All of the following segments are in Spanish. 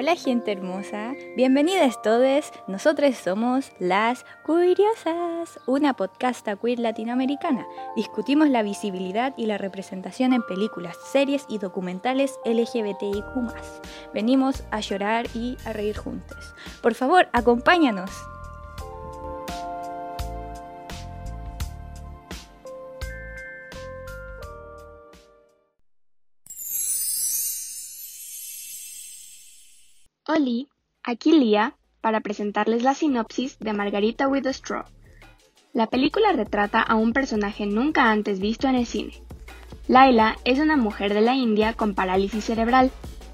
Hola gente hermosa, bienvenidas todos. Nosotros somos Las Curiosas, una podcasta queer latinoamericana. Discutimos la visibilidad y la representación en películas, series y documentales LGBTIQ+. Venimos a llorar y a reír juntos. Por favor, acompáñanos. Oli, aquí Lía, para presentarles la sinopsis de Margarita with a Straw. La película retrata a un personaje nunca antes visto en el cine. Laila es una mujer de la India con parálisis cerebral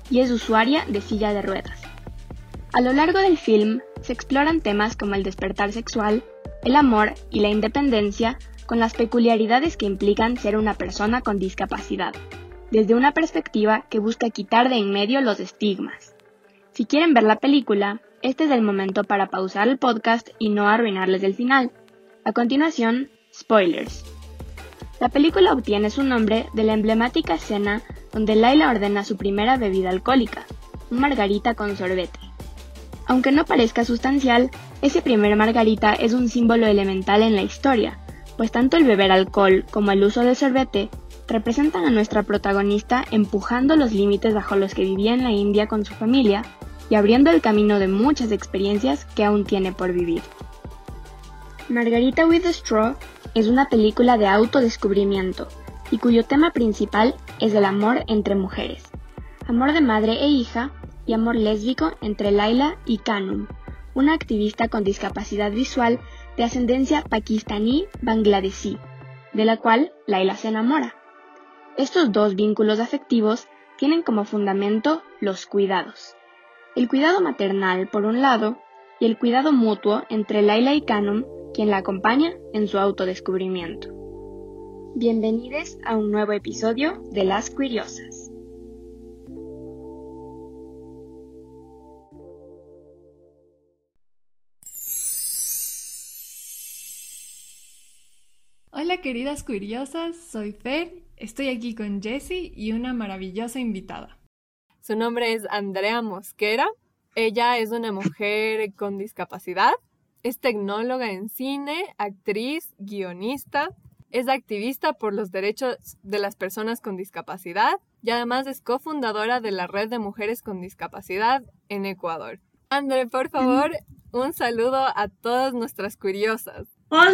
y es usuaria de silla de ruedas. A lo largo del film se exploran temas como el despertar sexual, el amor y la independencia con las peculiaridades que implican ser una persona con discapacidad, desde una perspectiva que busca quitar de en medio los estigmas. Si quieren ver la película, este es el momento para pausar el podcast y no arruinarles el final. A continuación, spoilers. La película obtiene su nombre de la emblemática escena donde Laila ordena su primera bebida alcohólica, un margarita con sorbete. Aunque no parezca sustancial, ese primer margarita es un símbolo elemental en la historia, pues tanto el beber alcohol como el uso de sorbete representan a nuestra protagonista empujando los límites bajo los que vivía en la India con su familia y abriendo el camino de muchas experiencias que aún tiene por vivir. Margarita with Straw es una película de autodescubrimiento y cuyo tema principal es el amor entre mujeres, amor de madre e hija y amor lésbico entre Laila y Kanum, una activista con discapacidad visual de ascendencia pakistaní-bangladesí, de la cual Laila se enamora. Estos dos vínculos afectivos tienen como fundamento los cuidados. El cuidado maternal, por un lado, y el cuidado mutuo entre Laila y Canon, quien la acompaña en su autodescubrimiento. Bienvenidos a un nuevo episodio de Las Curiosas. Hola queridas curiosas, soy Fer, estoy aquí con Jessie y una maravillosa invitada. Su nombre es Andrea Mosquera. Ella es una mujer con discapacidad. Es tecnóloga en cine, actriz, guionista. Es activista por los derechos de las personas con discapacidad y además es cofundadora de la Red de Mujeres con Discapacidad en Ecuador. Andrea, por favor, un saludo a todas nuestras curiosas. Hola,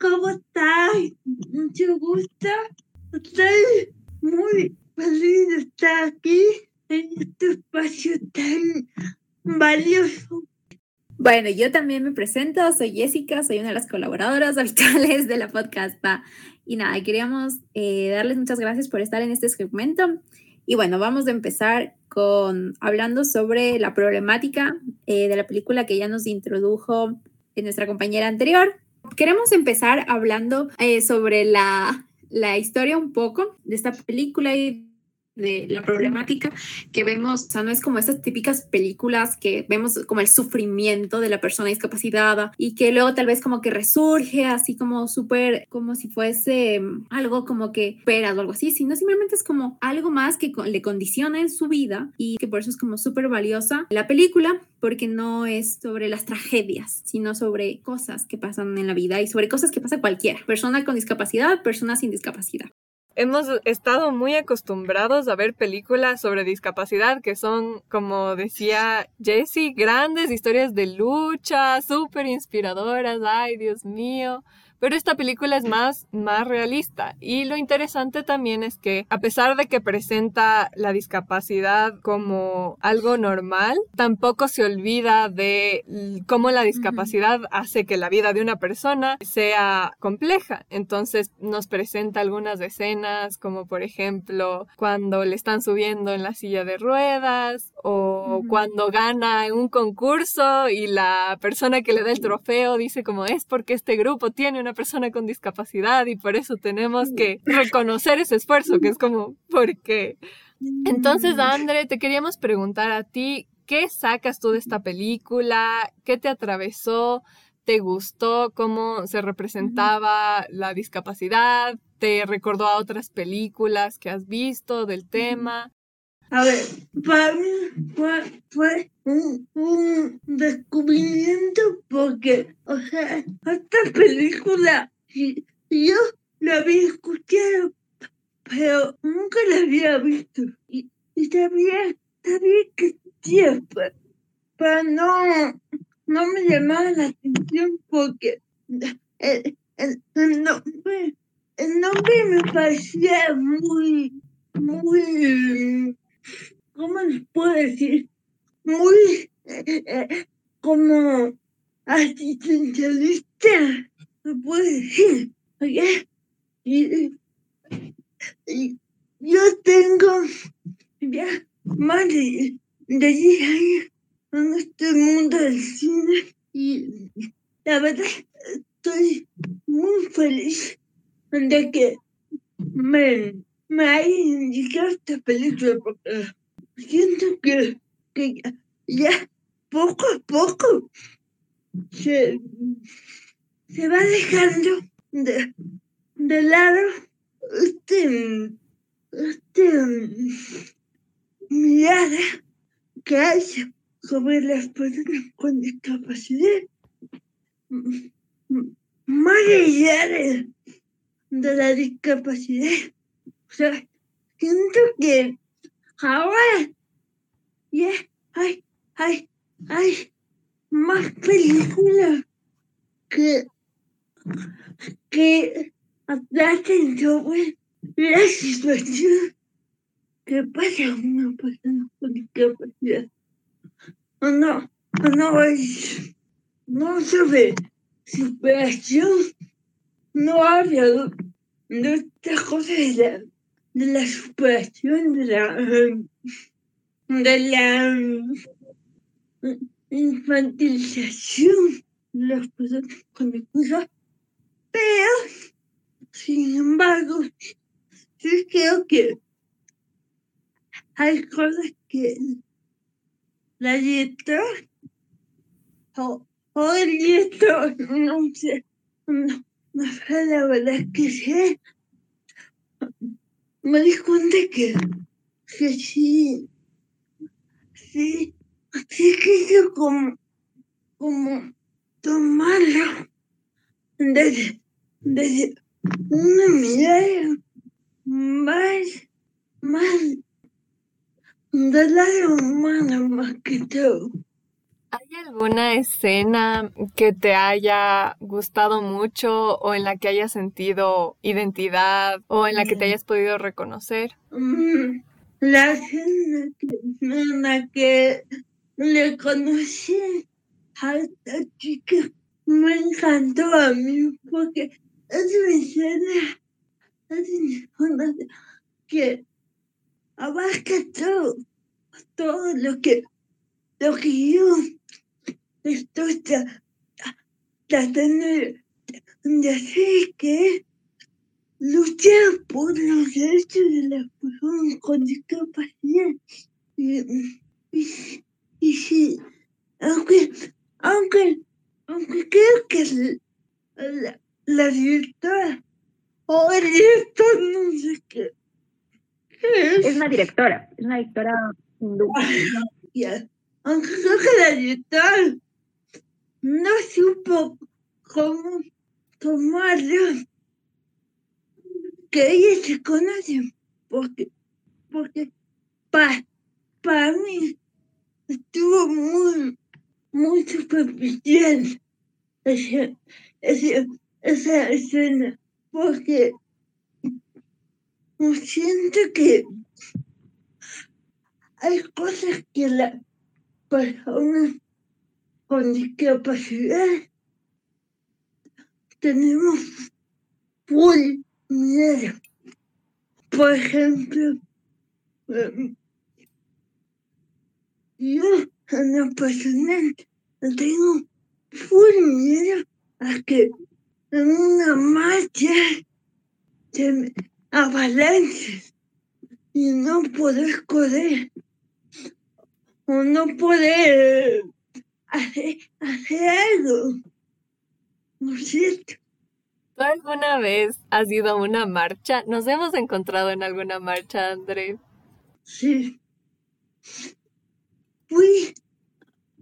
¿cómo estás? Mucho gusto. Estoy muy feliz de estar aquí en este espacio tan valioso. Bueno, yo también me presento, soy Jessica, soy una de las colaboradoras habituales de la podcast. Y nada, queríamos eh, darles muchas gracias por estar en este segmento. Y bueno, vamos a empezar con hablando sobre la problemática eh, de la película que ya nos introdujo nuestra compañera anterior. Queremos empezar hablando eh, sobre la, la historia un poco de esta película y de la problemática que vemos, o sea, no es como estas típicas películas que vemos como el sufrimiento de la persona discapacitada y que luego tal vez como que resurge así como súper, como si fuese mm, algo como que esperas o algo así, sino simplemente es como algo más que le condiciona en su vida y que por eso es como súper valiosa la película porque no es sobre las tragedias, sino sobre cosas que pasan en la vida y sobre cosas que pasa cualquiera, persona con discapacidad, persona sin discapacidad hemos estado muy acostumbrados a ver películas sobre discapacidad que son, como decía Jessie, grandes historias de lucha, súper inspiradoras, ay Dios mío, pero esta película es más, más realista. Y lo interesante también es que, a pesar de que presenta la discapacidad como algo normal, tampoco se olvida de cómo la discapacidad hace que la vida de una persona sea compleja. Entonces nos presenta algunas escenas, como por ejemplo cuando le están subiendo en la silla de ruedas o cuando gana un concurso y la persona que le da el trofeo dice como es porque este grupo tiene una persona con discapacidad y por eso tenemos que reconocer ese esfuerzo, que es como, ¿por qué? Entonces, André, te queríamos preguntar a ti, ¿qué sacas tú de esta película? ¿Qué te atravesó? ¿Te gustó cómo se representaba la discapacidad? ¿Te recordó a otras películas que has visto del tema? A ver, para mí fue, fue un, un descubrimiento porque, o sea, esta película, yo la había escuchado, pero nunca la había visto. Y, y sabía, sabía que existía, pero, pero no, no me llamaba la atención porque el, el, el nombre, el nombre me parecía muy, muy, ¿cómo les puedo decir? Muy, eh, eh, como asistencialista, se puede decir. Y, yo tengo ya más de, de 10 años en este mundo del cine y la verdad estoy muy feliz de que me, me haya indicado esta película porque siento que, que ya, poco a poco se, se va dejando de, de lado este, este mirada que hay sobre las personas con discapacidad. Más allá de la discapacidad. Sea, siento que ahora ya hay, hay, hay más películas que, que sobre la situación que pasa a una persona con discapacidad. O no, o no es, no sobre superación, no habla de, de estas cosas de la, de la superación, de la, infantilización de las personas con discapacidad. Pero, sin embargo, sí creo que hay cosas que la directora o, o el director, no sé, no, no sé la verdad que sé, me di cuenta que, que sí, sí, sí quiso como, como tomarlo desde, desde una mirada más, más del lado humano más que todo. ¿Hay alguna escena que te haya gustado mucho o en la que hayas sentido identidad o en la que te hayas podido reconocer? Mm, La escena en la que le conocí a esta chica me encantó a mí porque es una escena, es una que abarca todo, todo lo que, lo que yo estoy tra- tratando de, hacer, que es luchar por los derechos de las personas con discapacidad. Y, y, y sí, aunque, aunque, aunque creo que la, la directora o el director, no sé qué, qué es, Es una directora, es una directora hindú. ya, aunque creo que directora no supo cómo tomarlo, que ellos se conocen, porque, porque para, para mí estuvo muy, muy superficial esa, esa, esa escena, porque siento que hay cosas que la persona con discapacidad tenemos full miedo. Por ejemplo, em, yo en lo personal tengo full miedo a que en una marcha se avalanche y no poder correr o no poder hacer, hacer algo. ¿No es cierto? ¿Tú alguna vez has ido a una marcha? ¿Nos hemos encontrado en alguna marcha, André? Sí, fui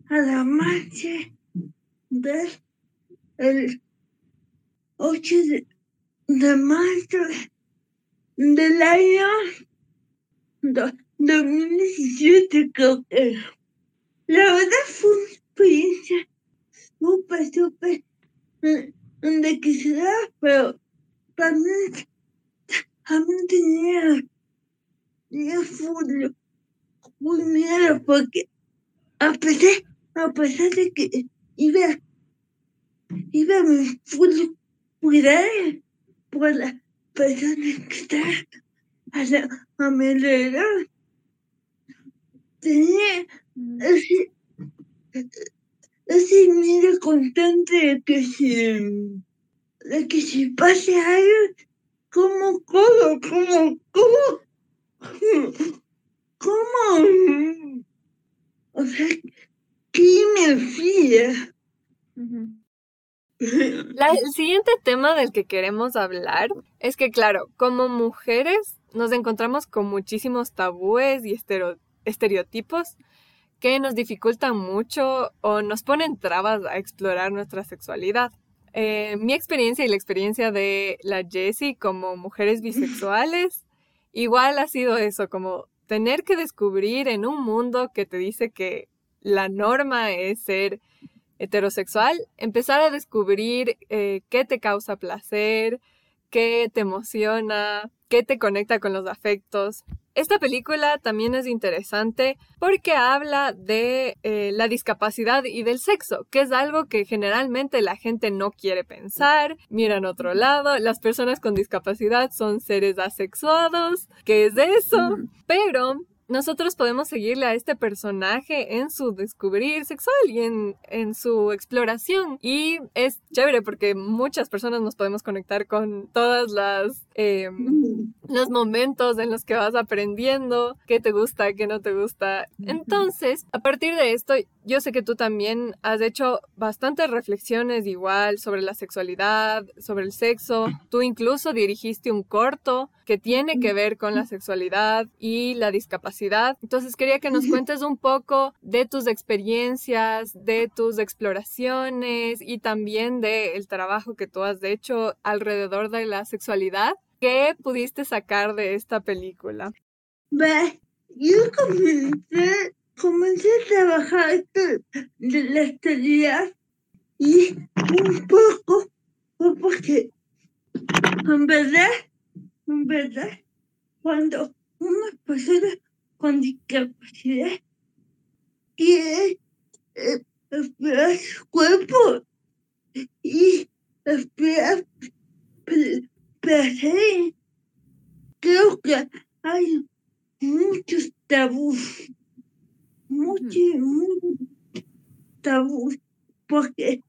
a la marcha del el 8 de, de marzo del año do- 2017, creo que. La verdad fue una experiencia súper, súper eh, enriquecedora, pero también, también tenía, tenía full, full miedo porque a pesar, a pesar de que iba, iba a mi full cuidar por las personas que estaban a, la, a mi alrededor, tenía ese, ese miedo constante de que si, de que si pase algo, ¿cómo, cómo, cómo, cómo, cómo, o sea, ¿qué me hacía? La- el siguiente tema del que queremos hablar es que, claro, como mujeres nos encontramos con muchísimos tabúes y estero- estereotipos que nos dificultan mucho o nos ponen trabas a explorar nuestra sexualidad. Eh, mi experiencia y la experiencia de la Jessie como mujeres bisexuales, igual ha sido eso, como tener que descubrir en un mundo que te dice que la norma es ser heterosexual, empezar a descubrir eh, qué te causa placer, qué te emociona, qué te conecta con los afectos. Esta película también es interesante porque habla de eh, la discapacidad y del sexo, que es algo que generalmente la gente no quiere pensar, miran otro lado, las personas con discapacidad son seres asexuados, ¿qué es eso? Pero nosotros podemos seguirle a este personaje en su descubrir sexual y en, en su exploración. Y es chévere porque muchas personas nos podemos conectar con todas las... eh, los momentos en los que vas aprendiendo qué te gusta, qué no te gusta. Entonces, a partir de esto, yo sé que tú también has hecho bastantes reflexiones igual sobre la sexualidad, sobre el sexo. Tú incluso dirigiste un corto que tiene que ver con la sexualidad y la discapacidad. Entonces, quería que nos cuentes un poco de tus experiencias, de tus exploraciones y también del trabajo que tú has hecho alrededor de la sexualidad. ¿Qué pudiste sacar de esta película? Va, yo comencé, comencé a trabajar de la estabilidad y un poco porque en verdad, en verdad, cuando una persona con discapacidad quiere eh, explorar su cuerpo y explorar pl- placer, creo que hay muchos tabús, muchos, muchos tabús, porque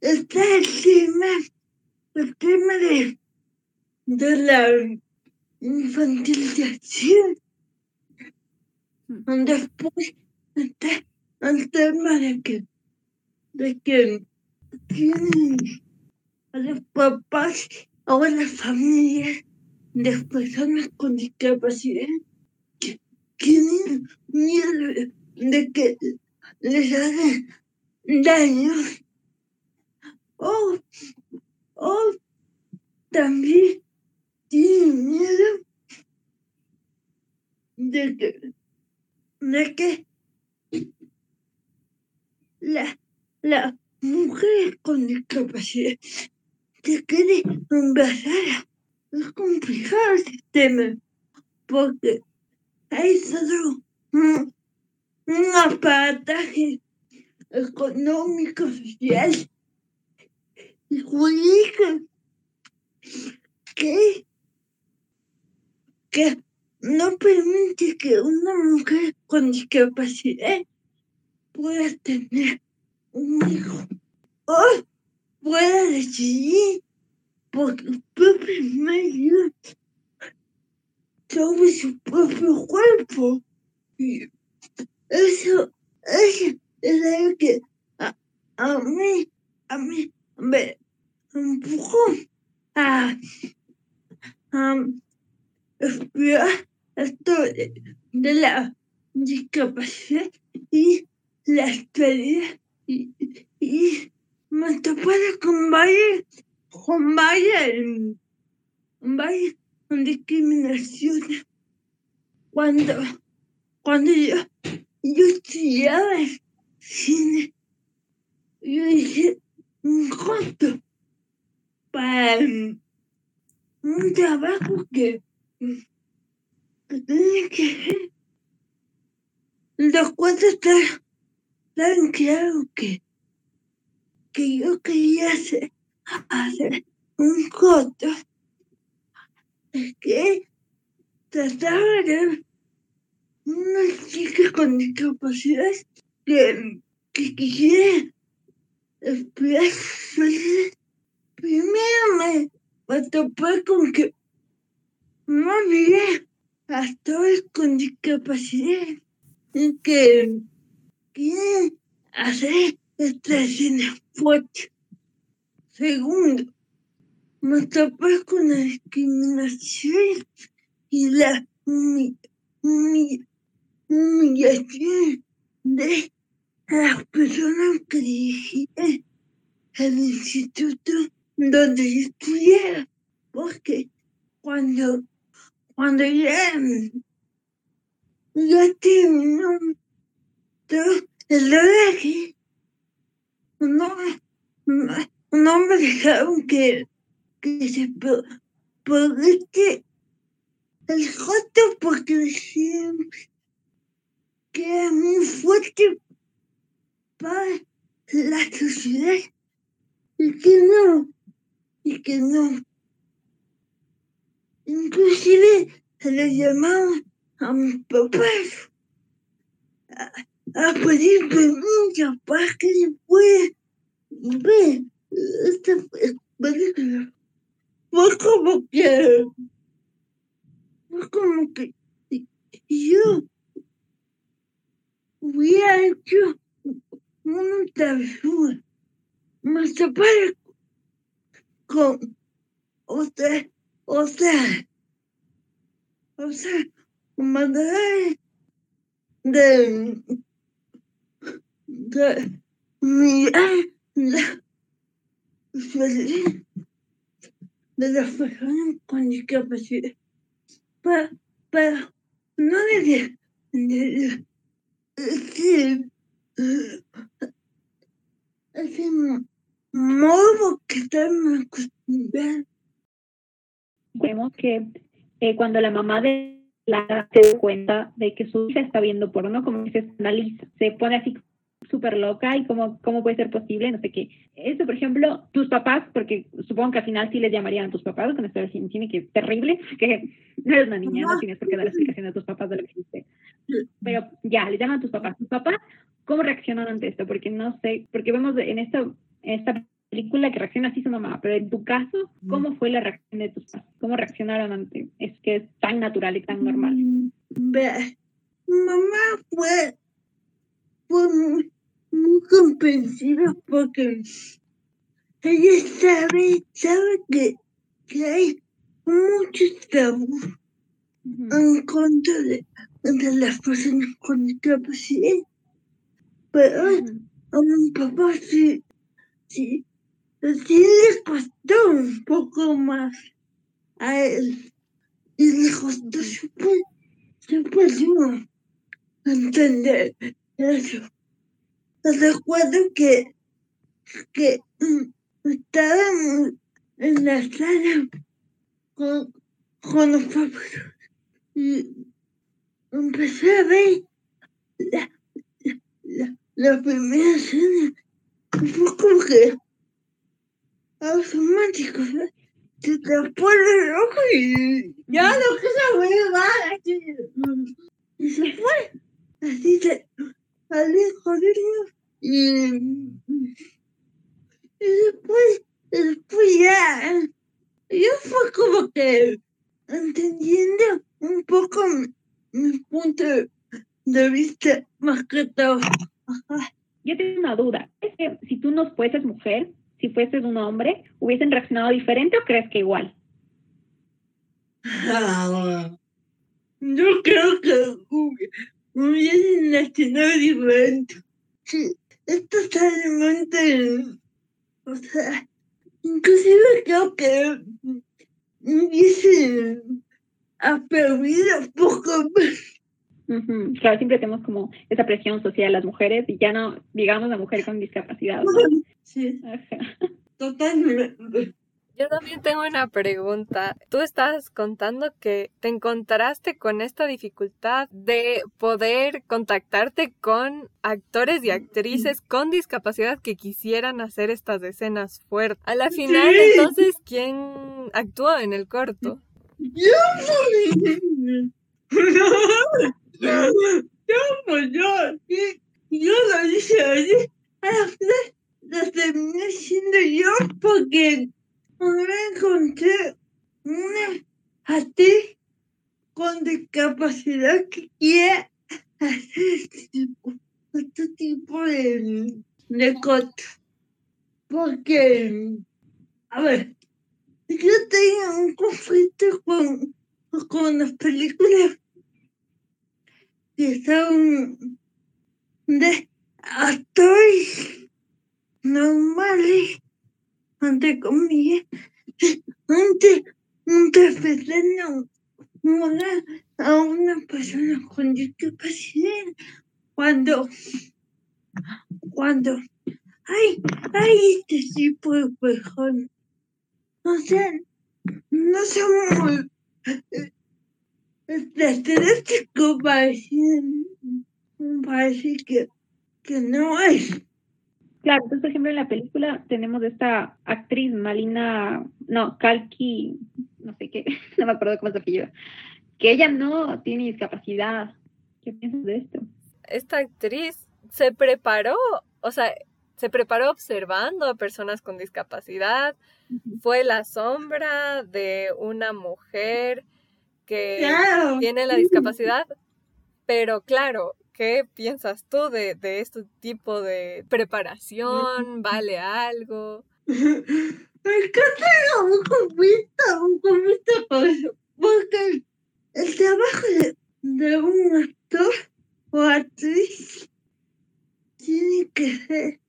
está el tema, el tema de, de la infantilización, después está el tema de que, de que tienen a los papás o a las familias de personas con discapacidad tienen miedo de que les hagan daño. O, o también tienen miedo de que, de que la, la mujer con discapacidad se quede embarazada es complicado el sistema porque hay solo un, un aparataje económico, social. Y jurídico. Que, que no permite que una mujer con discapacidad pueda tener un hijo o pueda decidir por sus propios medios sobre su propio cuerpo. Y eso, eso es algo que a, a mí, a mí me empujó a, a explorar esto de, de la discapacidad y la actualidad. Y, y me topé con varias, con varias, varias discriminaciones cuando, cuando yo, yo estudiaba cine. Yo hice un costo para un trabajo que, que tenía que hacer. Los cuatro estaban claro que, que yo quería hacer, hacer un costo que trataba de una chica con discapacidad que, que quisiera estudiar Primero me, me con que no había actores con discapacidad y que quieren hacer esta escena fuerte. Segundo, me topé con la discriminación y la humi- humi- humillación de las personas que dirigían el instituto donde estudiaba, porque cuando, cuando ya, ya terminó todo el rodaje, no, no, no me dejaron que, que se publique el foto porque decían que era muy fuerte para la sociedad y que no, y que no. Inclusive le llamaba a mis papás a, a pedir para que se pueda ver esta película. Fue como que, fue como que yo hubiera hecho una travesura. Me con otra, otra, o sea, manera de, de mirar la de las personas con discapacidad. Pero, pero no de, de, ese, ese modo que estamos acostumbrados. Vemos que eh, cuando la mamá de Lara se da cuenta de que su hija está viendo porno, como que se escandaliza, se pone así súper loca y cómo, cómo puede ser posible, no sé qué. Eso, por ejemplo, tus papás, porque supongo que al final sí les llamarían a tus papás con esta cine que es terrible, que no eres una niña, no tienes por qué dar explicación a tus papás de lo que hiciste. Pero ya, le llaman a tus papás. ¿Tus papás cómo reaccionan ante esto? Porque no sé, porque vemos en esta, en esta película que reacciona así su mamá, pero en tu caso, ¿cómo fue la reacción de tus papás? ¿Cómo reaccionaron ante es que es tan natural y tan normal? Ve, mamá fue muy, muy comprensiva porque ella sabe, sabe que, que hay muchos tabús Ujú. en contra de, de las personas con discapacidad. Pero a mi papá sí, sí, sí le costó un poco más a él. Y le costó súper, súper duro entender Recuerdo que, que mm, estábamos en la sala con, con los papás y empecé a ver la, la, la primera escena. Fue como que automático. Se te pone el ojo y ya no quiero ver más. Y se fue. Así se salí corriendo y, y después, después ya, yo fue como que entendiendo un poco mi, mi punto de vista más que todo. Ajá. Yo tengo una duda. ¿Es que si tú no fueses mujer, si fueses un hombre, hubiesen reaccionado diferente o crees que igual? Ah, Yo creo que hubi- hubiesen nacionado diferente. Sí, es totalmente, o sea, inclusive creo que hubiese aprendido poco más. Claro, siempre tenemos como esa presión social las mujeres y ya no, digamos, la mujer con discapacidad. ¿no? Sí, totalmente. Yo también tengo una pregunta. Tú estás contando que te encontraste con esta dificultad de poder contactarte con actores y actrices con discapacidad que quisieran hacer estas escenas fuertes. A la final, Sí. entonces, ¿quién actuó en el corto? Yo. No, yo, yo, sí, yo lo dije lo terminé siendo yo porque no encontré una actriz con discapacidad que quiera hacer este este tipo de, de cosas. Porque, a ver, yo tengo un conflicto con, con las películas que son de actores normales, entre comillas, ante- interpretando una, a una persona con discapacidad cuando, cuando hay, hay este tipo de personas. O sea, no somos eh, estadístico parece, parece que, que no es. Claro, entonces, por ejemplo, en la película tenemos esta actriz, Malina, no, Kalki, no sé qué, no me acuerdo cómo se apellida, que ella no tiene discapacidad. ¿Qué piensas de esto? Esta actriz se preparó, o sea, se preparó observando a personas con discapacidad, fue la sombra de una mujer que Claro. tiene la discapacidad, pero claro, ¿qué piensas tú de, de este tipo de preparación? ¿Vale algo? Me encanta un conflicto, un conflicto porque el trabajo de, de un actor o actriz tiene que ser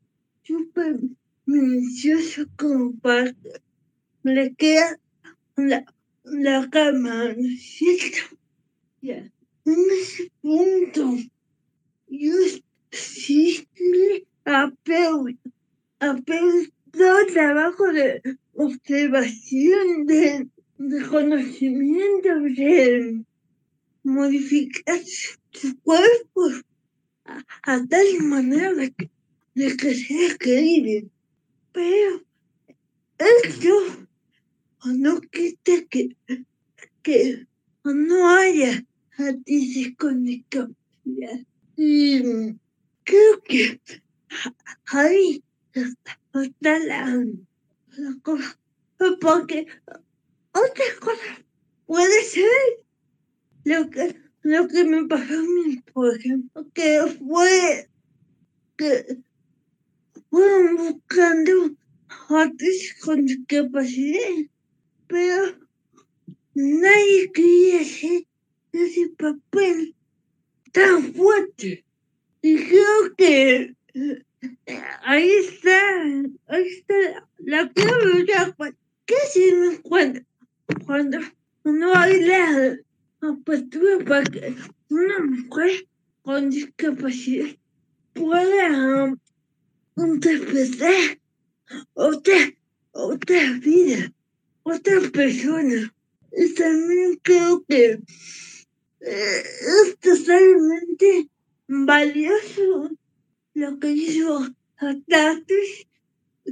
súper minucioso como para que le quede la, la cámara, ¿no es cierto? Ya, en ese punto, sí el trabajo de observación, de, conocimiento, de modificar su, su cuerpo a, a tal manera de que, de que sea creíble. Pero esto no quita que, que no haya artistas con discapacidad. Y creo que ahí está, la cosa. Porque otra cosa puede ser lo que, lo que me pasó a mí, por ejemplo, que fue que fueron buscando artistas con discapacidad, pero nadie quería hacer ese papel tan fuerte. Y creo que eh, ahí está, ahí está la clave, ¿qué hacemos cuando, cuando no hay la apertura para que una mujer con discapacidad pueda um, interpretar otra, otra vida, otra persona? Y también creo que eh, es totalmente valioso lo que hizo Atatis,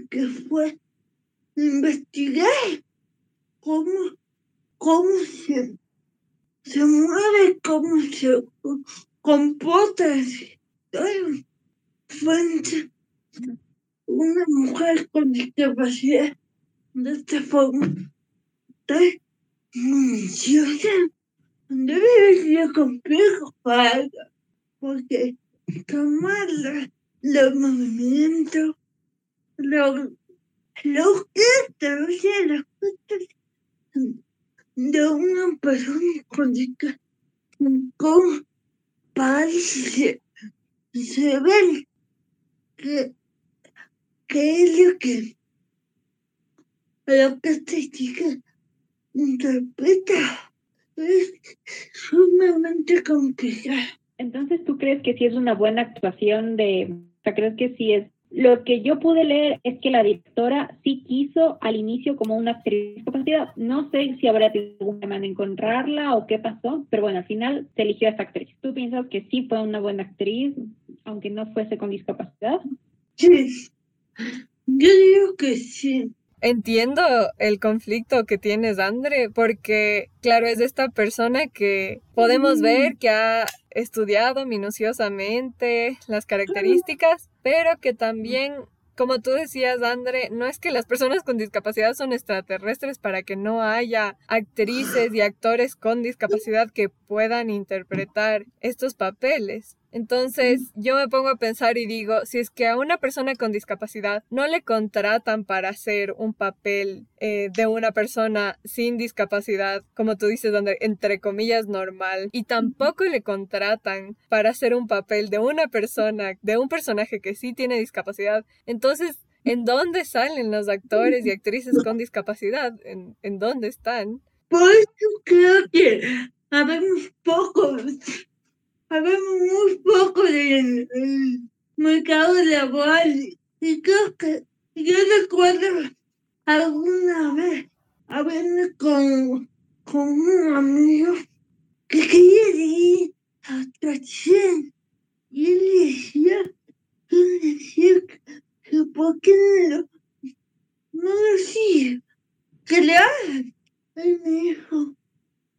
que fue investigar cómo, cómo se, se mueve, cómo se co- comporta. A una mujer con discapacidad de esta forma tan minuciosa. Debe sido complejo para porque tomar los movimientos, los, los gestos, o sea, los gestos de una persona con con parece se ve que, que es lo que lo que esta chica interpreta es sumamente complicado. Entonces, ¿tú crees que sí es una buena actuación de, o sea, crees que sí es lo que yo pude leer es que la directora sí quiso al inicio como una actriz discapacidad. No sé si habrá tenido problema en encontrarla o qué pasó, pero bueno, al final se eligió a esta actriz. ¿Tú piensas que sí fue una buena actriz, aunque no fuese con discapacidad? Sí, yo digo que sí. Entiendo el conflicto que tienes, Andre, porque, claro, es esta persona que podemos ver que ha estudiado minuciosamente las características, pero que también como tú decías, Andre, no es que las personas con discapacidad son extraterrestres para que no haya actrices y actores con discapacidad que puedan interpretar estos papeles. Entonces yo me pongo a pensar y digo, si es que a una persona con discapacidad no le contratan para hacer un papel eh, de una persona sin discapacidad, como tú dices, donde entre comillas normal, y tampoco le contratan para hacer un papel de una persona, de un personaje que sí tiene discapacidad, entonces ¿En dónde salen los actores y actrices con discapacidad? ¿En, en dónde están? Pues yo creo que habemos pocos Habemos muy poco del mercado laboral y creo que yo recuerdo alguna vez hablando con, con un amigo que quería ir a actuación y él decía, él decía que, por qué no lo, no lo que le hagan. Él me dijo,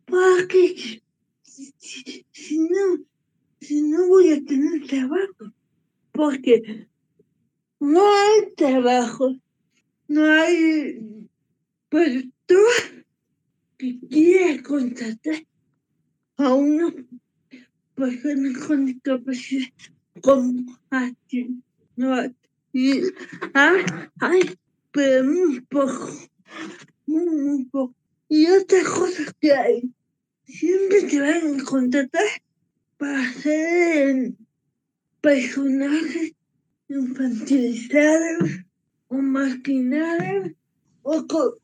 ¿para qué? Si no, si no voy a tener trabajo, porque no hay trabajo, no hay productor que quiera contratar a una persona con discapacidad como a ti. No, y hay, hay, pero muy poco, muy, muy poco. Y otras cosas que hay, siempre te van a contratar para hacer personajes infantilizados o maquinados o con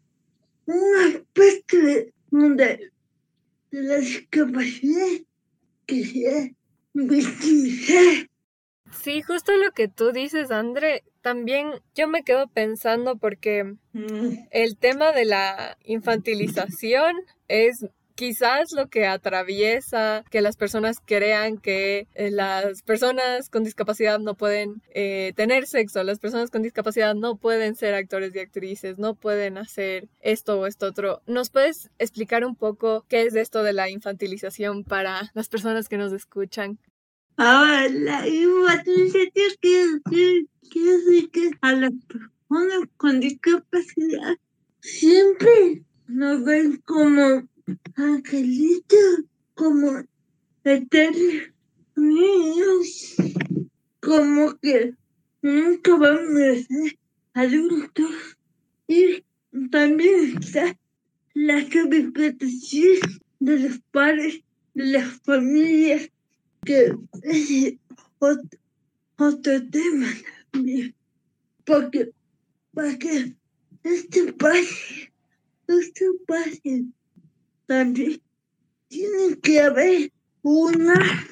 un aspecto de, de, de la discapacidad que sea victimizar. Sí, justo lo que tú dices, André, también yo me quedo pensando porque Mm, el tema de la infantilización es quizás lo que atraviesa que las personas crean que eh, las personas con discapacidad no pueden eh, tener sexo, las personas con discapacidad no pueden ser actores y actrices, no pueden hacer esto o esto otro. ¿Nos puedes explicar un poco qué es esto de la infantilización para las personas que nos escuchan? Ahora, la infantilización quiere decir, quiere decir que a las personas con discapacidad siempre nos ven como angelitos, como eternos niños, como que nunca vamos a ser adultos. Y también está la sobreprotección de los padres, de las familias, que es otro, otro tema también. Porque para esto pase, esto pase, también tiene que haber una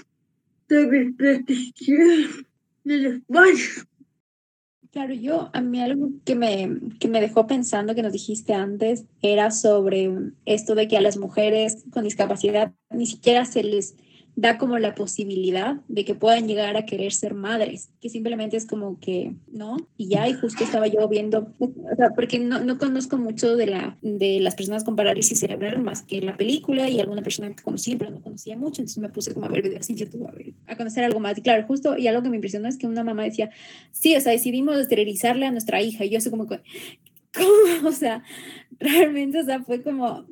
sobreprotección de los padres. Claro, yo, a mí algo que me, que me dejó pensando que nos dijiste antes era sobre esto de que a las mujeres con discapacidad ni siquiera se les da como la posibilidad de que puedan llegar a querer ser madres, que simplemente es como que, ¿no? Y ya, y justo estaba yo viendo, o sea, porque no, no conozco mucho de, la, de las personas con parálisis cerebral más que la película y alguna persona que conocí, pero no conocía mucho, entonces me puse como a ver videos en YouTube, a, ver, a conocer algo más. Y claro, justo, y algo que me impresionó es que una mamá decía, sí, o sea, decidimos esterilizarle a nuestra hija, y yo así como, ¿cómo? O sea, realmente, o sea, fue como,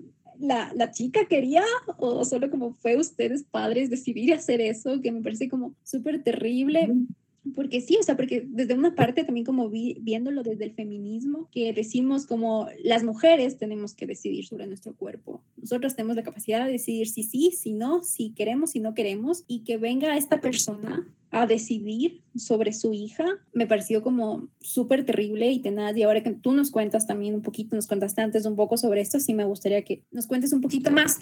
la, la, chica quería o solo como fue ustedes padres decidir hacer eso, que me parece como súper terrible. Porque sí, o sea, porque desde una parte también como vi, viéndolo desde el feminismo, que decimos como las mujeres tenemos que decidir sobre nuestro cuerpo. Nosotros tenemos la capacidad de decidir si sí, si no, si queremos, si no queremos, y que venga esta persona a decidir sobre su hija, me pareció como súper terrible y tenaz. Y ahora que tú nos cuentas también un poquito, nos contaste antes un poco sobre esto, sí me gustaría que nos cuentes un poquito más.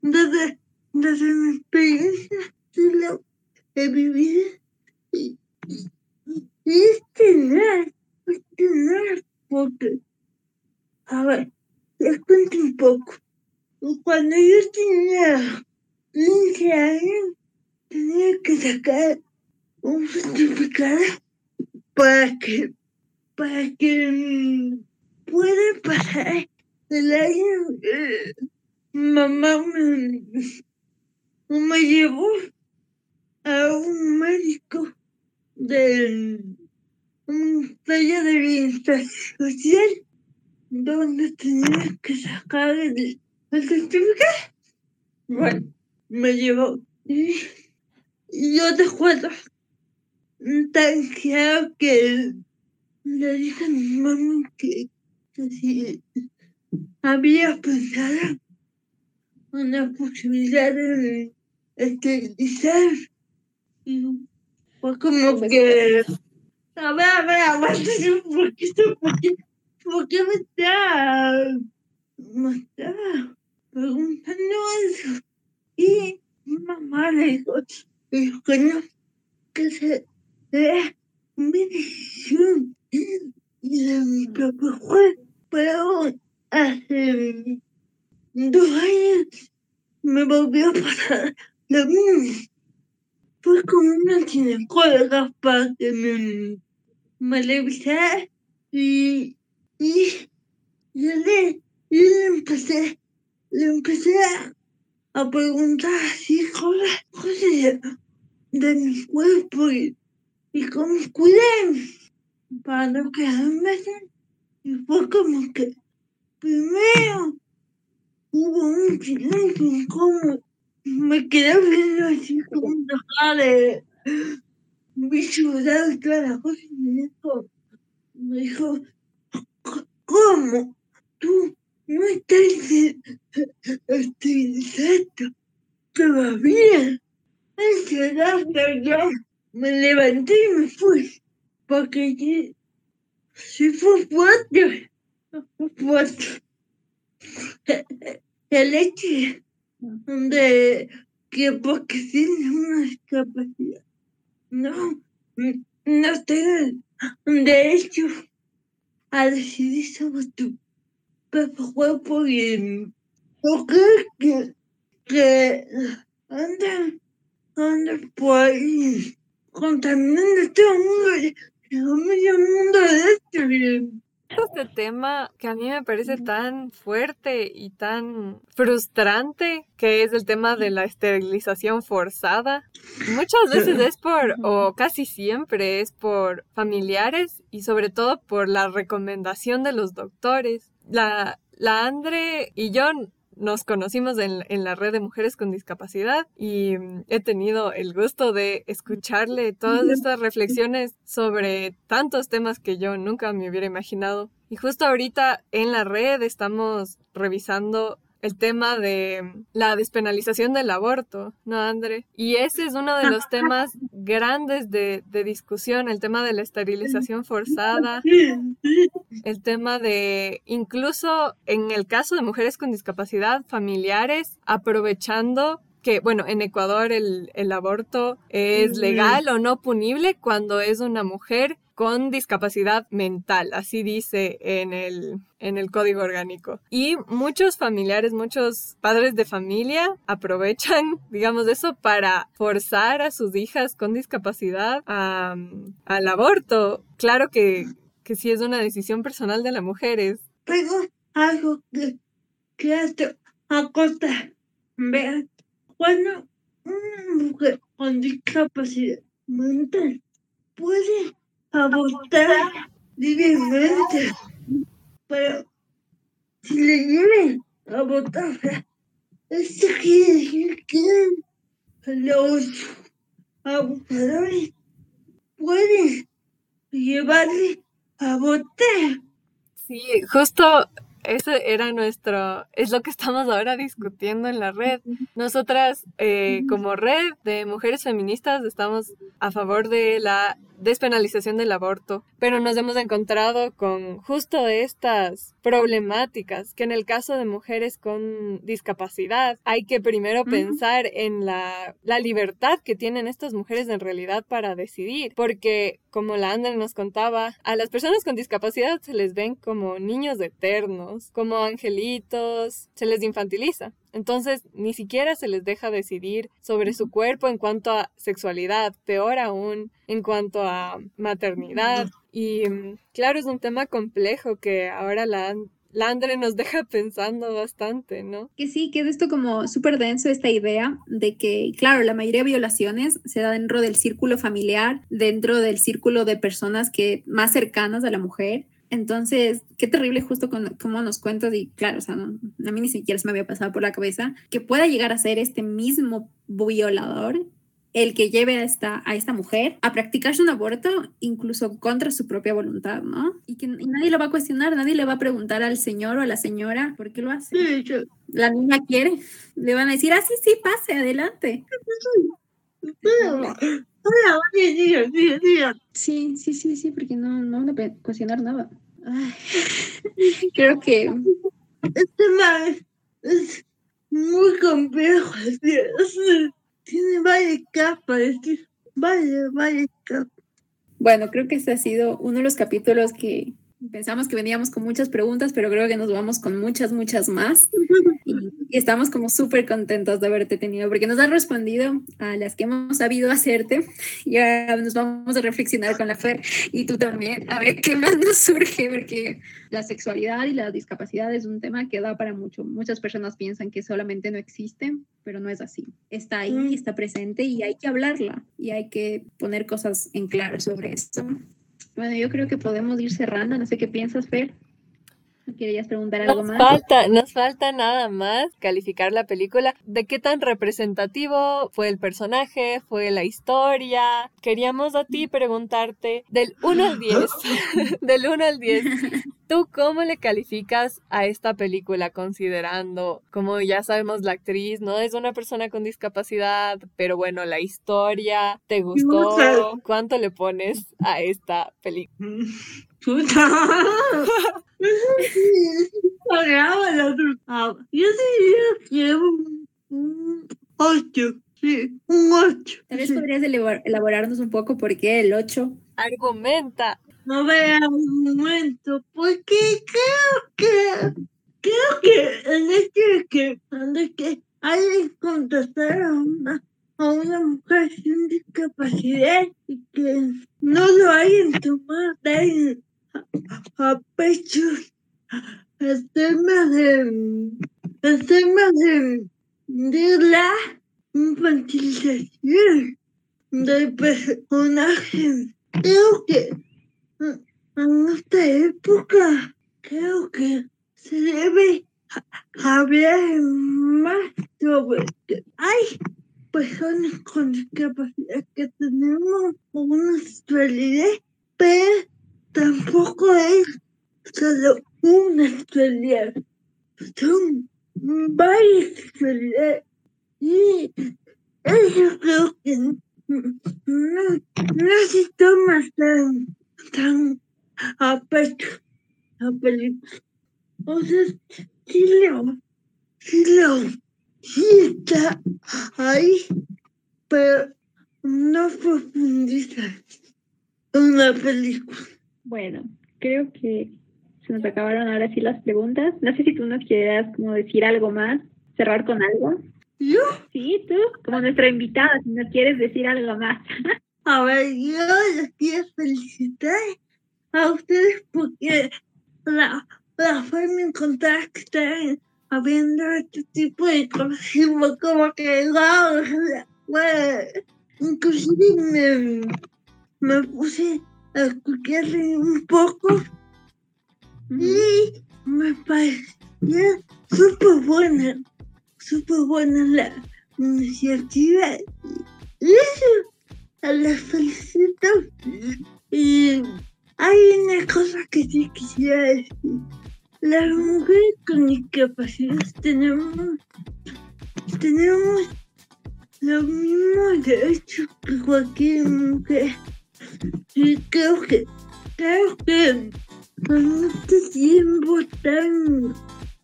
Desde, desde mi experiencia, sí lo he vivido y, y, y es tenaz, es tenaz porque, a ver, les cuento un poco. Cuando yo tenía 15 años, tenía que sacar un certificado para que para que mm, pueda pasar el año eh, mamá me, me llevó a un médico de un taller de bienestar social donde tenía que sacar el, el certificado. Bueno, me llevó y, y yo te cuento tan claro que le dije a mi mamá que, que si había pensado una posibilidad de esterilizar. Y fue como que, a ver, a ver, aguántese un poquito, porque, ¿por qué me está, me está preguntando eso? Y mi mamá le dijo, dijo que no, que se decisión y de mi propio juego. Pero hace dos años me volvió a pasar lo mismo. Fue como una ginecóloga para que me, me revisara y, y yo le, yo le empecé, le empecé a, a preguntar así cosas, cosas de, de mi cuerpo y, y cómo cuidé para quedarme así. Y fue como que primero hubo un silencio incómodo. Me quedé viendo así como dejaba de visualizar todas las cosas y me dijo, me dijo, ¿cómo? Tú no estás esterilizando todavía. Dato yo me levanté y me fui. Porque si fue fuerte, fue fuerte. El hecho de que porque tienes una discapacidad, no, no tengas derecho a decidir sobre tu propio cuerpo y yo creo que, que andan, andan por ahí contaminando todo el mundo, todo medio mundo de esto. y- Este tema que a mí me parece tan fuerte y tan frustrante, que es el tema de la esterilización forzada. Muchas veces es por, o casi siempre es por familiares y sobre todo por la recomendación de los doctores. La, la Andre y yo nos conocimos en, en la red de mujeres con discapacidad y mm, he tenido el gusto de escucharle todas estas reflexiones sobre tantos temas que yo nunca me hubiera imaginado. Y justo ahorita en la red estamos revisando el tema de la despenalización del aborto, ¿no, Andre? Y ese es uno de los temas grandes de, de discusión, el tema de la esterilización forzada, el tema de incluso en el caso de mujeres con discapacidad, familiares aprovechando que, bueno, en Ecuador el, el aborto es legal o no punible cuando es una mujer con discapacidad mental, así dice en el, en el código orgánico. Y muchos familiares, muchos padres de familia aprovechan, digamos, eso para forzar a sus hijas con discapacidad a- al aborto. Claro que, que sí es una decisión personal de la mujer, es Pero algo que, que hace acotar. Vean, cuando una mujer con discapacidad mental puede abortar libremente, pero si le lleven a abortar, eso quiere decir que los abortadores pueden llevarle a votar. Sí, justo eso era nuestro, es lo que estamos ahora discutiendo en la red. Nosotras, eh, como red de mujeres feministas, estamos a favor de la despenalización del aborto, pero nos hemos encontrado con justo estas problemáticas que en el caso de mujeres con discapacidad hay que primero pensar en la, la libertad que tienen estas mujeres en realidad para decidir, porque como la Andrea nos contaba, a las personas con discapacidad se les ven como niños eternos, como angelitos, se les infantiliza. Entonces, ni siquiera se les deja decidir sobre su cuerpo en cuanto a sexualidad, peor aún en cuanto a maternidad. Y mm, claro, es un tema complejo que ahora la, la Andre nos deja pensando bastante, ¿no? Que sí, que es esto como súper denso esta idea de que, claro, la mayoría de violaciones se da dentro del círculo familiar, dentro del círculo de personas que más cercanas a la mujer. Entonces, qué terrible justo con cómo nos cuentas y claro, o sea, a mí ni siquiera se me había pasado por la cabeza que pueda llegar a ser este mismo violador el que lleve a esta, a esta mujer a practicarse un aborto incluso contra su propia voluntad, ¿no? Y que nadie lo va a cuestionar, nadie le va a preguntar al señor o a la señora por qué lo hace. La niña quiere, le van a decir, ah, sí, sí, pase, adelante. Sí, sí, sí, sí, porque no, no van a cuestionar nada. creo que... Este tema es muy complejo, tiene varias capas, varias capas. Bueno, creo que este ha sido uno de los capítulos que pensamos que veníamos con muchas preguntas, pero creo que nos vamos con muchas, muchas más. Y, estamos como súper contentos de haberte tenido, porque nos has respondido a las que hemos sabido hacerte. Y ahora nos vamos a reflexionar con la Fer y tú también, a ver qué más nos surge, porque la sexualidad y la discapacidad es un tema que da para mucho. Muchas personas piensan que solamente no existe, pero no es así. Está ahí, mm. está presente y hay que hablarla y hay que poner cosas en claro sobre esto. Bueno, yo creo que podemos ir cerrando. No sé qué piensas, Fer. ¿Querías preguntar algo nos más? Falta, nos falta nada más calificar la película. ¿De qué tan representativo fue el personaje? ¿Fue la historia? Queríamos a ti preguntarte del 1 al 10. del 1 al 10. ¿Tú cómo le calificas a esta película considerando, como ya sabemos, la actriz no es una persona con discapacidad, pero bueno, la historia, ¿te gustó? ¿Cuánto le pones a esta película? Yo diría que un 8. Sí, un 8. Tal vez podrías elaborarnos un poco por qué el 8. Argumenta. No vea un momento, porque creo que creo que el hecho de que, de que hay que contratar a una, a una mujer sin discapacidad y que no lo hayan tomado a pecho el tema de el tema de, de la infantilización del personaje. Creo que en esta época creo que se debe hablar más sobre que hay personas con discapacidad que tenemos una sexualidad pero tampoco es solo una actualidad, son varias actualidades. Y yo creo que no, no se toma tan, tan a pecho la película. O sea, sí lo, sí lo, sí está ahí, pero no profundiza en la película. Bueno, creo que se nos acabaron ahora sí las preguntas. No sé si tú nos quieras como decir algo más, cerrar con algo. ¿Yo? Sí, tú, como nuestra invitada, si nos quieres decir algo más. A ver, yo les quiero felicitar a ustedes porque la, la forma en contar que están habiendo este tipo de cosas como que wow, bueno, inclusive me, me puse a escucharle un poco y me parecía súper buena, súper buena la iniciativa. Y eso la felicito. Y hay una cosa que sí quisiera decir. Las mujeres con discapacidad tenemos, tenemos los mismos derechos que cualquier mujer. Y creo que, creo que con este tiempo tan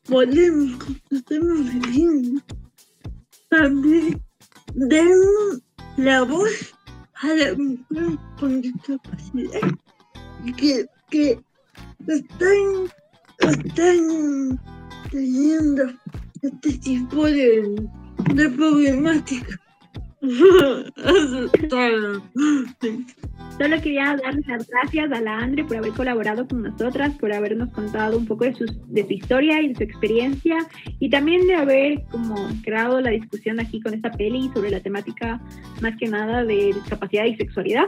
polémico que estamos viviendo, también demos la voz a las mujeres con discapacidad que, que están, están teniendo este tipo de, de problemática. Solo quería darles las gracias a la Andre por haber colaborado con nosotras, por habernos contado un poco de, sus, de su historia y de su experiencia y también de haber como creado la discusión aquí con esta peli sobre la temática más que nada de discapacidad y sexualidad.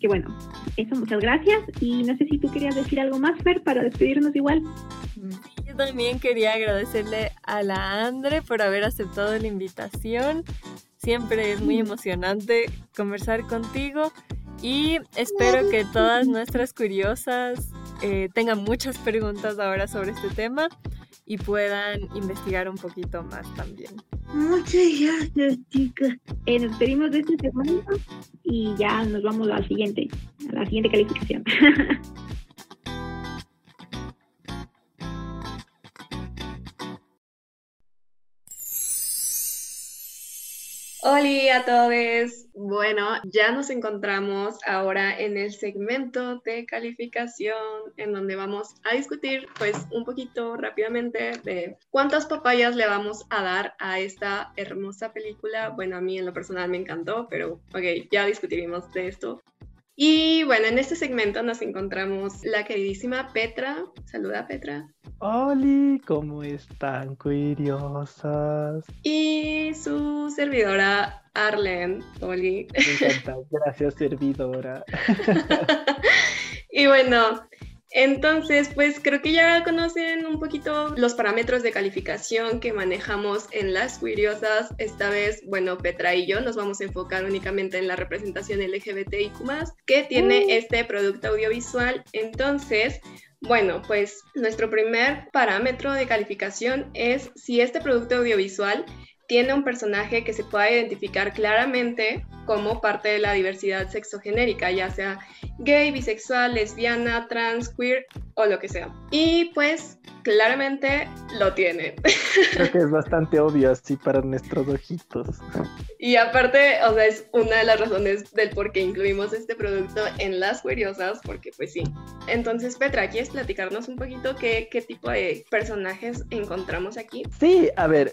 Que bueno, eso muchas gracias y no sé si tú querías decir algo más, Fer, para despedirnos igual. Yo también quería agradecerle a la Andre por haber aceptado la invitación. Siempre es muy emocionante conversar contigo y espero que todas nuestras curiosas eh, tengan muchas preguntas ahora sobre este tema y puedan investigar un poquito más también. Muchas gracias, chicas. Eh, nos despedimos de este segmento y ya nos vamos al siguiente, a la siguiente calificación. Hola a todos. Bueno, ya nos encontramos ahora en el segmento de calificación en donde vamos a discutir pues un poquito rápidamente de cuántas papayas le vamos a dar a esta hermosa película. Bueno, a mí en lo personal me encantó, pero ok, ya discutiremos de esto. Y bueno, en este segmento nos encontramos la queridísima Petra. Saluda Petra. Hola, ¿cómo están, curiosas? Y su servidora Arlen. Oli. Me encanta, gracias, servidora. y bueno, entonces, pues creo que ya conocen un poquito los parámetros de calificación que manejamos en las curiosas. Esta vez, bueno, Petra y yo nos vamos a enfocar únicamente en la representación LGBTIQ que tiene este producto audiovisual. Entonces, bueno, pues nuestro primer parámetro de calificación es si este producto audiovisual tiene un personaje que se pueda identificar claramente como parte de la diversidad sexogenérica, ya sea gay, bisexual, lesbiana, trans, queer o lo que sea. Y pues claramente lo tiene. Creo que es bastante obvio así para nuestros ojitos. Y aparte, o sea, es una de las razones del por qué incluimos este producto en las curiosas, porque pues sí. Entonces, Petra, ¿quieres platicarnos un poquito qué, qué tipo de personajes encontramos aquí? Sí, a ver,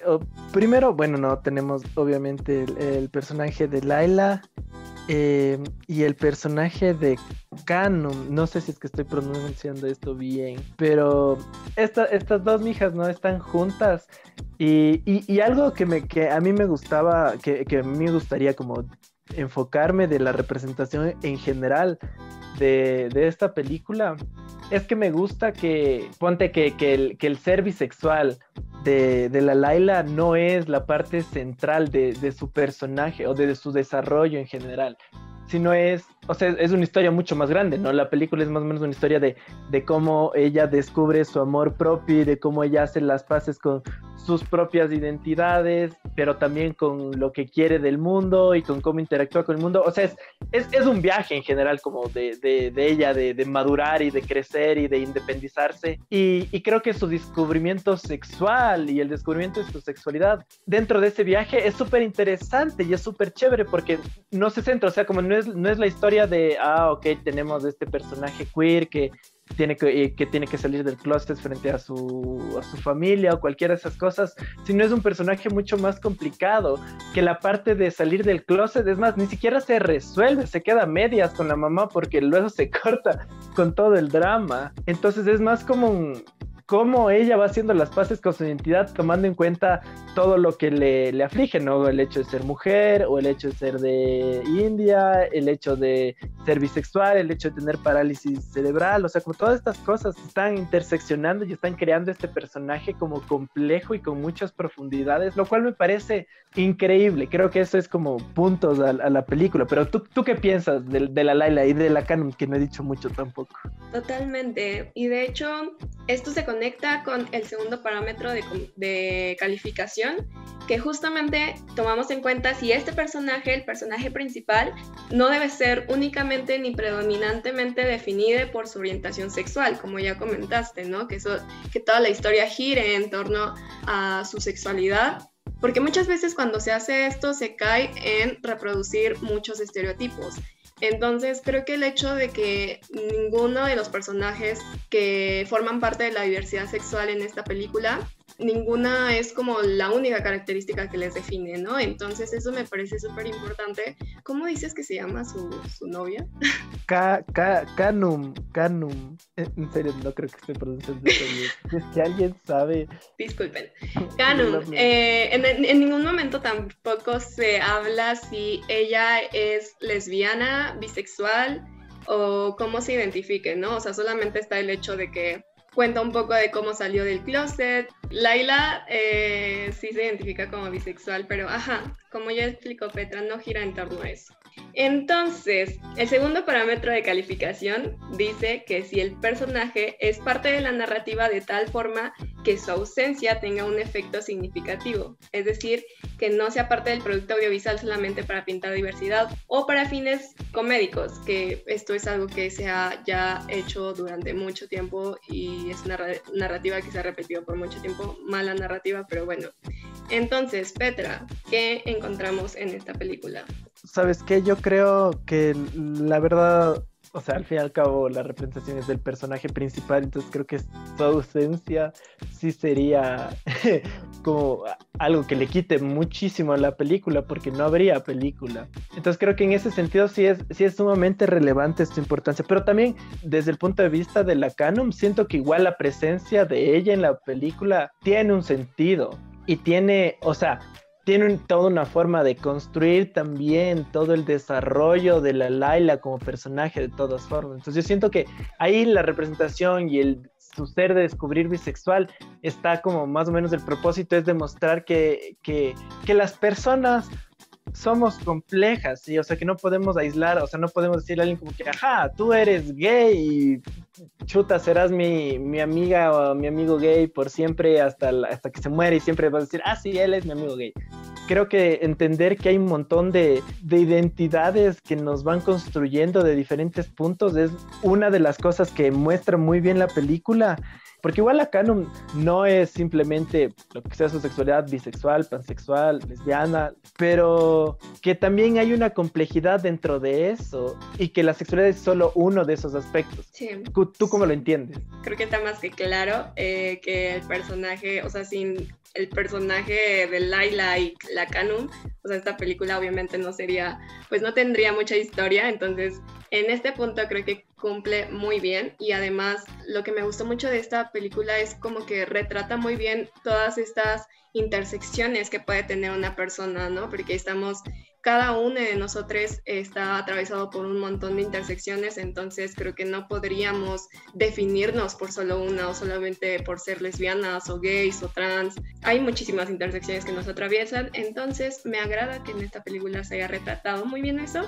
primero, bueno, no, tenemos obviamente el, el personaje de Laila, eh, y el personaje de Canon, no sé si es que estoy pronunciando esto bien, pero estas dos mijas no están juntas. Y, algo que, me, que a mí me gustaba, que, a mí me gustaría como enfocarme de la representación en general de, esta película, es que me gusta que, ponte que, el, que el ser bisexual de, de, la Laila no es la parte central de, de, su personaje o de su desarrollo en general, sino es, o sea, es una historia mucho más grande, ¿no? La película es más o menos una historia de, de cómo ella descubre su amor propio y de cómo ella hace las paces con sus propias identidades, pero también con lo que quiere del mundo y con cómo interactúa con el mundo. O sea, es, es, un viaje en general como de, de, de ella, de, de, madurar y de crecer y de independizarse. Y, y, creo que su descubrimiento sexual y el descubrimiento de su sexualidad dentro de ese viaje es súper interesante y es súper chévere porque no se centra, o sea, como no es, no es la historia de, ah, ok, tenemos este personaje queer que tiene que, eh, que tiene que salir del closet frente a su, a su familia o cualquiera de esas cosas, sino es un personaje mucho más complicado, que la parte de salir del closet, es más, ni siquiera se resuelve, se queda a medias con la mamá porque luego se corta con todo el drama. Entonces es más como un, cómo ella va haciendo las paces con su identidad, tomando en cuenta todo lo que le, le, aflige, ¿no? El hecho de ser mujer, o el hecho de ser de India, el hecho de ser bisexual, el hecho de tener parálisis cerebral, o sea, como todas estas cosas están interseccionando y están creando este personaje como complejo y con muchas profundidades, lo cual me parece increíble. Creo que eso es como puntos a, la película. Pero tú, ¿tú qué piensas de, de, la Laila y de la Canon, que no he dicho mucho tampoco? Totalmente. Y de hecho, esto se conecta con el segundo parámetro de, calificación, que justamente tomamos en cuenta si este personaje, el personaje principal, no debe ser únicamente ni predominantemente definido por su orientación sexual, como ya comentaste, ¿no? Que, eso, que toda la historia gire en torno a su sexualidad porque muchas veces cuando se hace esto se cae en reproducir muchos estereotipos. Entonces creo que el hecho de que ninguno de los personajes que forman parte de la diversidad sexual en esta película ninguna es como la única característica que les define, ¿no? Entonces eso me parece súper importante. ¿Cómo dices que se llama su, su novia? canum, Canum. En serio, no creo que esté pronunciando bien. Es que alguien sabe. Disculpen. Canum. Eh, en, en ningún momento tampoco se habla si ella es lesbiana, bisexual o cómo se identifique, ¿no? O sea, solamente está el hecho de que cuenta un poco de cómo salió del closet. Laila eh, sí se identifica como bisexual, pero ajá, como ya explicó Petra, no gira en torno a eso. Entonces, el segundo parámetro de calificación dice que si el personaje es parte de la narrativa de tal forma que su ausencia tenga un efecto significativo, es decir, que no sea parte del producto audiovisual solamente para pintar diversidad o para fines comédicos, que esto es algo que se ha ya hecho durante mucho tiempo y es una narrativa que se ha repetido por mucho tiempo, mala narrativa, pero bueno. Entonces, Petra, ¿qué encontramos en esta película? ¿Sabes qué? Yo creo que la verdad, o sea, al fin y al cabo la representación es del personaje principal, entonces creo que su ausencia sí sería como algo que le quite muchísimo a la película, porque no habría película. Entonces creo que en ese sentido sí es, sí es sumamente relevante su importancia, pero también desde el punto de vista de la canon, siento que igual la presencia de ella en la película tiene un sentido y tiene, o sea, tiene toda una forma de construir también todo el desarrollo de la Laila como personaje de todas formas. Entonces yo siento que ahí la representación y el su ser de descubrir bisexual está como más o menos el propósito es demostrar que, que, que las personas somos complejas, ¿sí? O sea, que no podemos aislar, o sea, no podemos decirle a alguien como que, ajá, tú eres gay y chuta, serás mi, mi amiga o mi amigo gay por siempre hasta, hasta que se muere y siempre vas a decir, ah, sí, él es mi amigo gay. Creo que entender que hay un montón de, de identidades que nos van construyendo de diferentes puntos es una de las cosas que muestra muy bien la película porque igual la canon no es simplemente lo que sea su sexualidad bisexual, pansexual, lesbiana, pero que también hay una complejidad dentro de eso y que la sexualidad es solo uno de esos aspectos. Sí. ¿Tú cómo lo entiendes? Creo que está más que claro eh, que el personaje, o sea, sin el personaje de Laila y la Canum, o sea, esta película obviamente no sería, pues no tendría mucha historia, entonces en este punto creo que cumple muy bien y además lo que me gustó mucho de esta película es como que retrata muy bien todas estas intersecciones que puede tener una persona, ¿no? Porque estamos, cada uno de nosotros está atravesado por un montón de intersecciones, entonces creo que no podríamos definirnos por solo una o solamente por ser lesbianas o gays o trans. Hay muchísimas intersecciones que nos atraviesan, entonces me agrada que en esta película se haya retratado muy bien eso.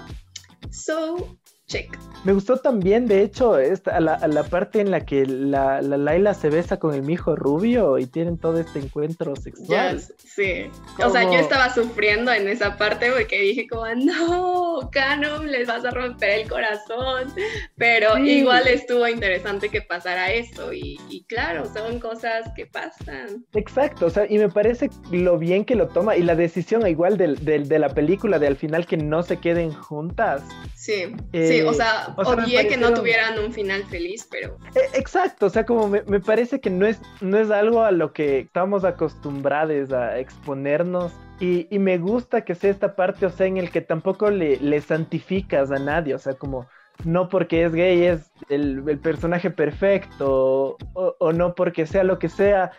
So, check. Me gustó también, de hecho, esta, la, la parte en la que la, la, Laila se besa con el mijo rubio y tienen todo este encuentro sexual. sí. O sea, yo estaba sufriendo en esa parte porque dije como, no, Canon, les vas a romper el corazón. Pero igual estuvo interesante que pasara eso y, y, claro, son cosas que pasan. Exacto, o sea, y me parece lo bien que lo toma y la decisión igual de, de, de la película de al final que no se queden juntas. Sí, sí o sea, odié que no tuvieran un final feliz, pero... E, exacto, o sea, como me, me, parece que no es, no es algo a lo que estamos acostumbrados a exponernos. Y, y, me gusta que sea esta parte, o sea, en el que tampoco le, le santificas a nadie, o sea, como no porque es gay es el, el personaje perfecto o, o, no porque sea lo que sea,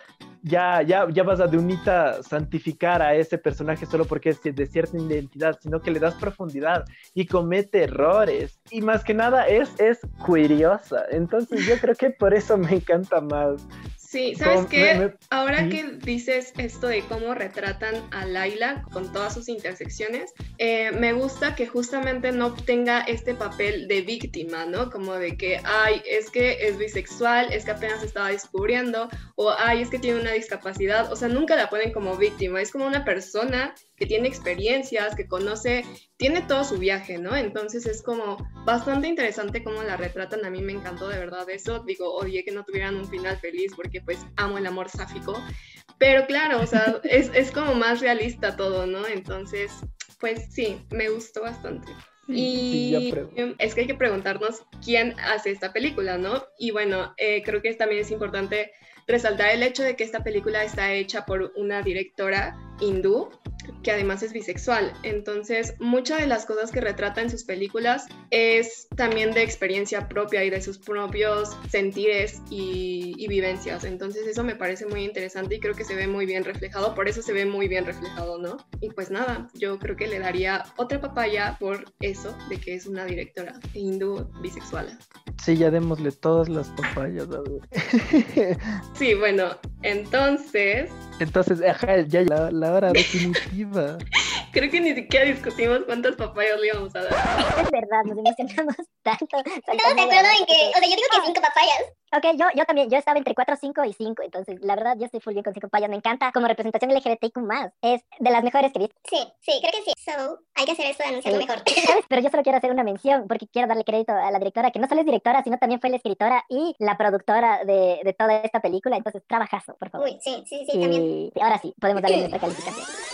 ya, ya, ya vas a de unita santificar a ese personaje solo porque es de cierta identidad, sino que le das profundidad y comete errores. Y más que nada es, es curiosa. Entonces yo creo que por eso me encanta más. Sí, ¿sabes qué? Ahora que dices esto de cómo retratan a Laila con todas sus intersecciones, eh, me gusta que justamente no tenga este papel de víctima, ¿no? Como de que, ay, es que es bisexual, es que apenas estaba descubriendo, o ay, es que tiene una discapacidad, o sea, nunca la ponen como víctima, es como una persona que tiene experiencias, que conoce, tiene todo su viaje, ¿no? Entonces es como bastante interesante cómo la retratan, a mí me encantó de verdad eso, digo, odié que no tuvieran un final feliz porque pues amo el amor sáfico, pero claro, o sea, es, es como más realista todo, ¿no? Entonces, pues sí, me gustó bastante. Y es que hay que preguntarnos quién hace esta película, ¿no? Y bueno, eh, creo que también es importante resaltar el hecho de que esta película está hecha por una directora hindú que además es bisexual. Entonces, muchas de las cosas que retrata en sus películas es también de experiencia propia y de sus propios sentires y, vivencias. Entonces, eso me parece muy interesante y creo que se ve muy bien reflejado. Por eso se ve muy bien reflejado, ¿no? Y pues nada, yo creo que le daría otra papaya por eso de que es una directora hindú bisexual. Sí, ya démosle todas las papayas. sí, bueno, entonces... Entonces, ajá, ya la, la hora do que motiva Creo que ni siquiera discutimos cuántas papayas le íbamos a dar. Es verdad, nos emocionamos tanto. Todos de acuerdo en que, o sea, yo digo que cinco papayas. Ok, yo, yo también, yo estaba entre 4, 5 y 5, entonces la verdad yo estoy full bien con 5 papayas, me encanta como representación LGBTIQ+, es de las mejores que vi. Sí, sí, creo que sí. So, hay que hacer esto de anunciarlo mejor. Pero yo solo quiero hacer una mención, porque quiero darle crédito a la directora, que no solo es directora, sino también fue la escritora y la productora de, de toda esta película, entonces trabajazo, por favor. Uy, sí, sí, sí, también. Ahora sí, podemos darle nuestra calificación.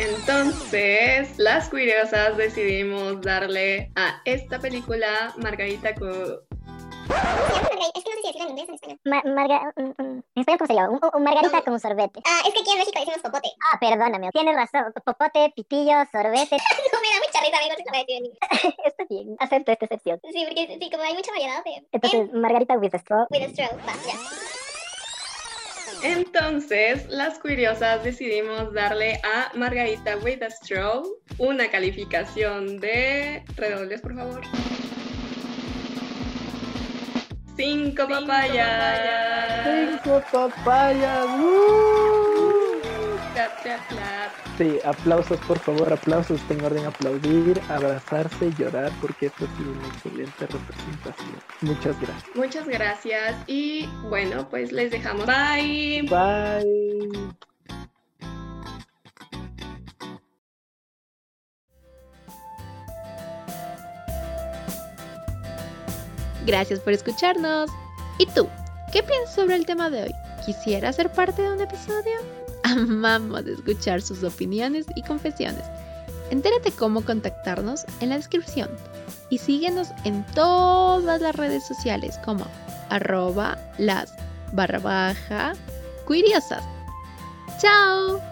Entonces, las curiosas decidimos darle a esta película Margarita con es que no sé si decirlo en inglés o en español. marga ¿En español cómo se llama? Un, margarita con sorbete. Ah, es que aquí en México decimos popote. Ah, perdóname. Tienes razón. Popote, pitillo, sorbete. no, me da mucha risa, lo decir en inglés. Está bien. Acepto esta excepción. Sí, porque sí, como hay mucha variedad de... Entonces, margarita with a straw. With a straw, va, ya. Entonces, las curiosas decidimos darle a Margarita with a una calificación de... Redobles, por favor. Cinco papayas. Cinco papayas. Clap, clap, clap. Sí, aplausos, por favor, aplausos. Tengo orden aplaudir, abrazarse, llorar, porque esto ha sido una excelente representación. Muchas gracias. Muchas gracias. Y bueno, pues les dejamos. Bye. Bye. Gracias por escucharnos. ¿Y tú? ¿Qué piensas sobre el tema de hoy? ¿Quisiera ser parte de un episodio? Amamos escuchar sus opiniones y confesiones. Entérate cómo contactarnos en la descripción y síguenos en todas las redes sociales como arroba las barra baja curiosas. ¡Chao!